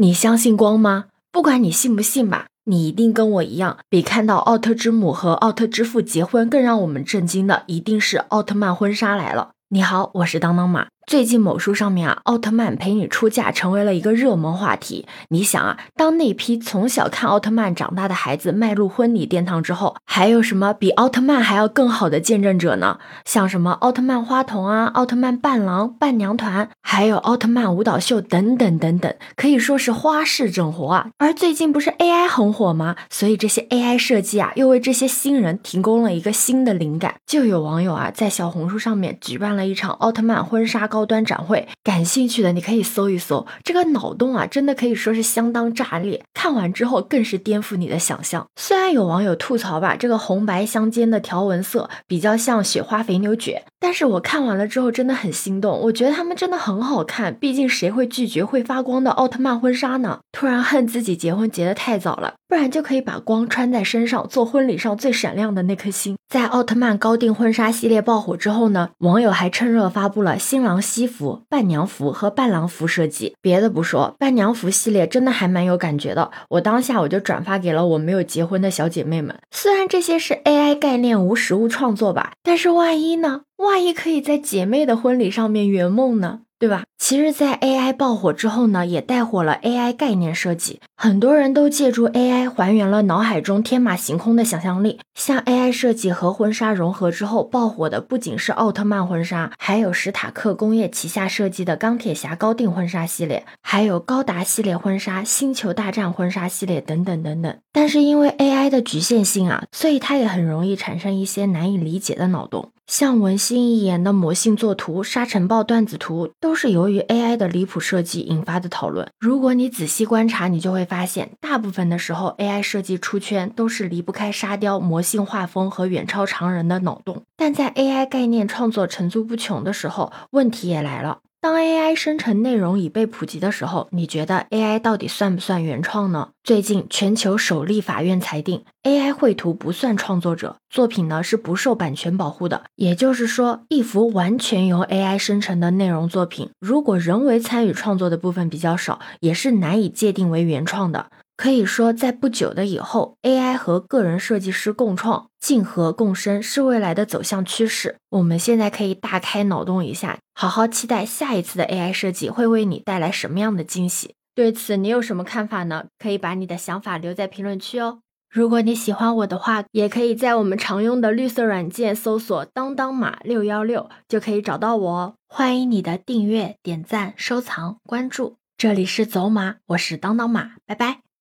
你相信光吗？不管你信不信吧，你一定跟我一样，比看到奥特之母和奥特之父结婚更让我们震惊的，一定是奥特曼婚纱来了。你好，我是当当马。最近某书上面啊，奥特曼陪你出嫁成为了一个热门话题。你想啊，当那批从小看奥特曼长大的孩子迈入婚礼殿堂之后，还有什么比奥特曼还要更好的见证者呢？像什么奥特曼花童啊、奥特曼伴郎、伴娘团，还有奥特曼舞蹈秀等等等等，可以说是花式整活啊。而最近不是 AI 很火吗？所以这些 AI 设计啊，又为这些新人提供了一个新的灵感。就有网友啊，在小红书上面举办了一场奥特曼婚纱高。高端展会，感兴趣的你可以搜一搜，这个脑洞啊，真的可以说是相当炸裂。看完之后更是颠覆你的想象。虽然有网友吐槽吧，这个红白相间的条纹色比较像雪花肥牛卷，但是我看完了之后真的很心动。我觉得他们真的很好看，毕竟谁会拒绝会发光的奥特曼婚纱呢？突然恨自己结婚结得太早了，不然就可以把光穿在身上，做婚礼上最闪亮的那颗星。在奥特曼高定婚纱系列爆火之后呢，网友还趁热发布了新郎。西服、伴娘服和伴郎服设计，别的不说，伴娘服系列真的还蛮有感觉的。我当下我就转发给了我没有结婚的小姐妹们。虽然这些是 AI 概念无实物创作吧，但是万一呢？万一可以在姐妹的婚礼上面圆梦呢？对吧？其实，在 AI 爆火之后呢，也带火了 AI 概念设计，很多人都借助 AI 还原了脑海中天马行空的想象力。像 AI 设计和婚纱融合之后爆火的，不仅是奥特曼婚纱，还有史塔克工业旗下设计的钢铁侠高定婚纱系列，还有高达系列婚纱、星球大战婚纱系列等等等等。但是因为 AI 的局限性啊，所以它也很容易产生一些难以理解的脑洞。像文心一言的魔性作图、沙尘暴段子图，都是由于 AI 的离谱设计引发的讨论。如果你仔细观察，你就会发现，大部分的时候 AI 设计出圈都是离不开沙雕、魔性画风和远超常人的脑洞。但在 AI 概念创作层出不穷的时候，问题也来了。当 AI 生成内容已被普及的时候，你觉得 AI 到底算不算原创呢？最近，全球首例法院裁定，AI 绘图不算创作者作品呢，是不受版权保护的。也就是说，一幅完全由 AI 生成的内容作品，如果人为参与创作的部分比较少，也是难以界定为原创的。可以说，在不久的以后，AI 和个人设计师共创、竞合共生是未来的走向趋势。我们现在可以大开脑洞一下，好好期待下一次的 AI 设计会为你带来什么样的惊喜。对此，你有什么看法呢？可以把你的想法留在评论区哦。如果你喜欢我的话，也可以在我们常用的绿色软件搜索“当当马六幺六”，就可以找到我哦。欢迎你的订阅、点赞、收藏、关注。这里是走马，我是当当马，拜拜。